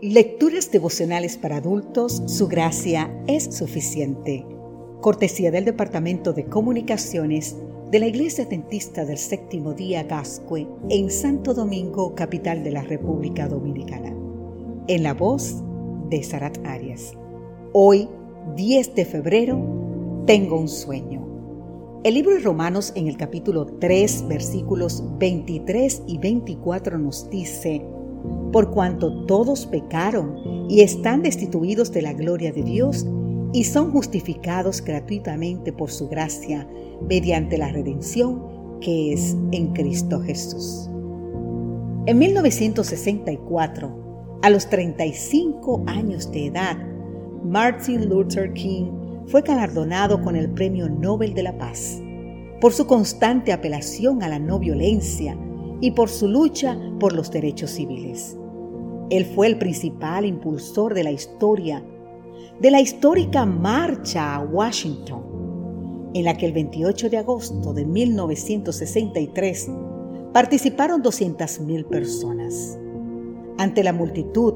Lecturas devocionales para adultos, su gracia es suficiente. Cortesía del Departamento de Comunicaciones de la Iglesia Dentista del Séptimo Día Gascue en Santo Domingo, capital de la República Dominicana. En la voz de Sarat Arias. Hoy, 10 de febrero, tengo un sueño. El libro de Romanos en el capítulo 3, versículos 23 y 24 nos dice, por cuanto todos pecaron y están destituidos de la gloria de Dios y son justificados gratuitamente por su gracia mediante la redención que es en Cristo Jesús. En 1964, a los 35 años de edad, Martin Luther King fue galardonado con el Premio Nobel de la Paz por su constante apelación a la no violencia y por su lucha por los derechos civiles. Él fue el principal impulsor de la historia, de la histórica marcha a Washington, en la que el 28 de agosto de 1963 participaron 200.000 personas. Ante la multitud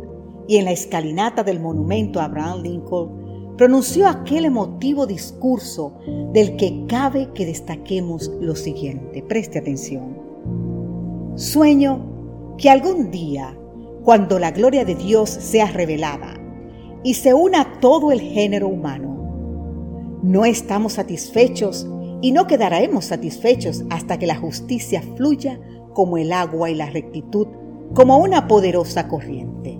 y en la escalinata del monumento a Abraham Lincoln, pronunció aquel emotivo discurso del que cabe que destaquemos lo siguiente. Preste atención. Sueño que algún día cuando la gloria de Dios sea revelada y se una todo el género humano. No estamos satisfechos y no quedaremos satisfechos hasta que la justicia fluya como el agua y la rectitud, como una poderosa corriente.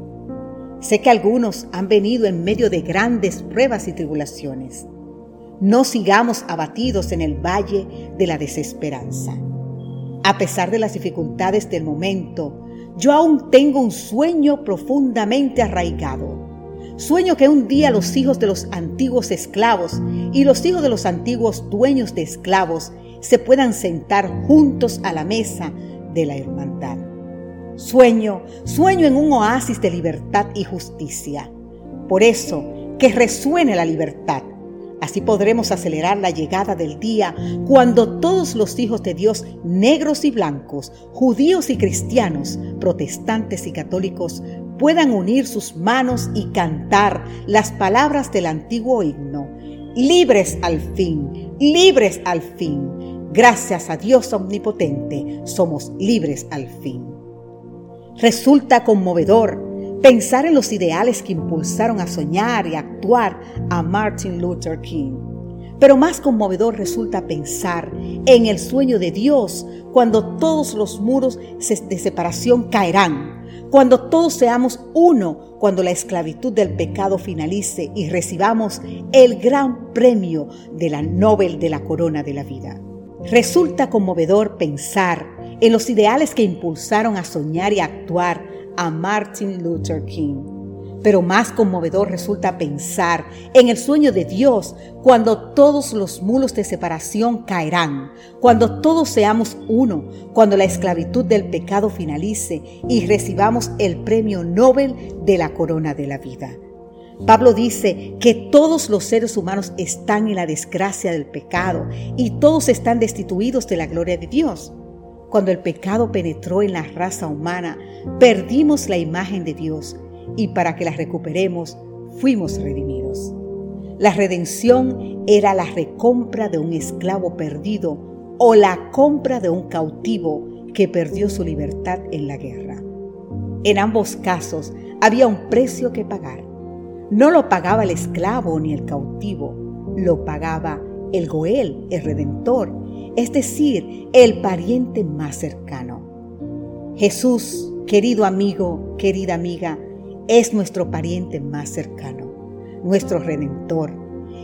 Sé que algunos han venido en medio de grandes pruebas y tribulaciones. No sigamos abatidos en el valle de la desesperanza. A pesar de las dificultades del momento, yo aún tengo un sueño profundamente arraigado. Sueño que un día los hijos de los antiguos esclavos y los hijos de los antiguos dueños de esclavos se puedan sentar juntos a la mesa de la hermandad. Sueño, sueño en un oasis de libertad y justicia. Por eso, que resuene la libertad, Así podremos acelerar la llegada del día cuando todos los hijos de Dios, negros y blancos, judíos y cristianos, protestantes y católicos, puedan unir sus manos y cantar las palabras del antiguo himno. Libres al fin, libres al fin. Gracias a Dios omnipotente, somos libres al fin. Resulta conmovedor pensar en los ideales que impulsaron a soñar y actuar a Martin Luther King. Pero más conmovedor resulta pensar en el sueño de Dios cuando todos los muros de separación caerán, cuando todos seamos uno, cuando la esclavitud del pecado finalice y recibamos el gran premio de la Nobel de la Corona de la Vida. Resulta conmovedor pensar en los ideales que impulsaron a soñar y actuar a Martin Luther King. Pero más conmovedor resulta pensar en el sueño de Dios cuando todos los mulos de separación caerán, cuando todos seamos uno, cuando la esclavitud del pecado finalice y recibamos el premio Nobel de la corona de la vida. Pablo dice que todos los seres humanos están en la desgracia del pecado y todos están destituidos de la gloria de Dios. Cuando el pecado penetró en la raza humana, perdimos la imagen de Dios y para que la recuperemos, fuimos redimidos. La redención era la recompra de un esclavo perdido o la compra de un cautivo que perdió su libertad en la guerra. En ambos casos había un precio que pagar. No lo pagaba el esclavo ni el cautivo, lo pagaba el Goel, el Redentor, es decir, el pariente más cercano. Jesús, querido amigo, querida amiga, es nuestro pariente más cercano, nuestro redentor.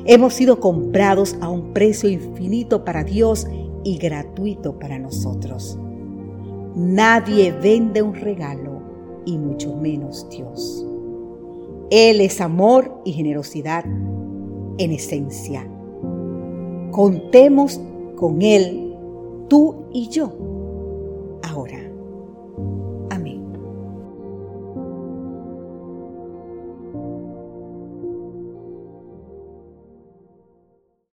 Hemos sido comprados a un precio infinito para Dios y gratuito para nosotros. Nadie vende un regalo y mucho menos Dios. Él es amor y generosidad en esencia. Contemos con Él, tú y yo, ahora. Amén.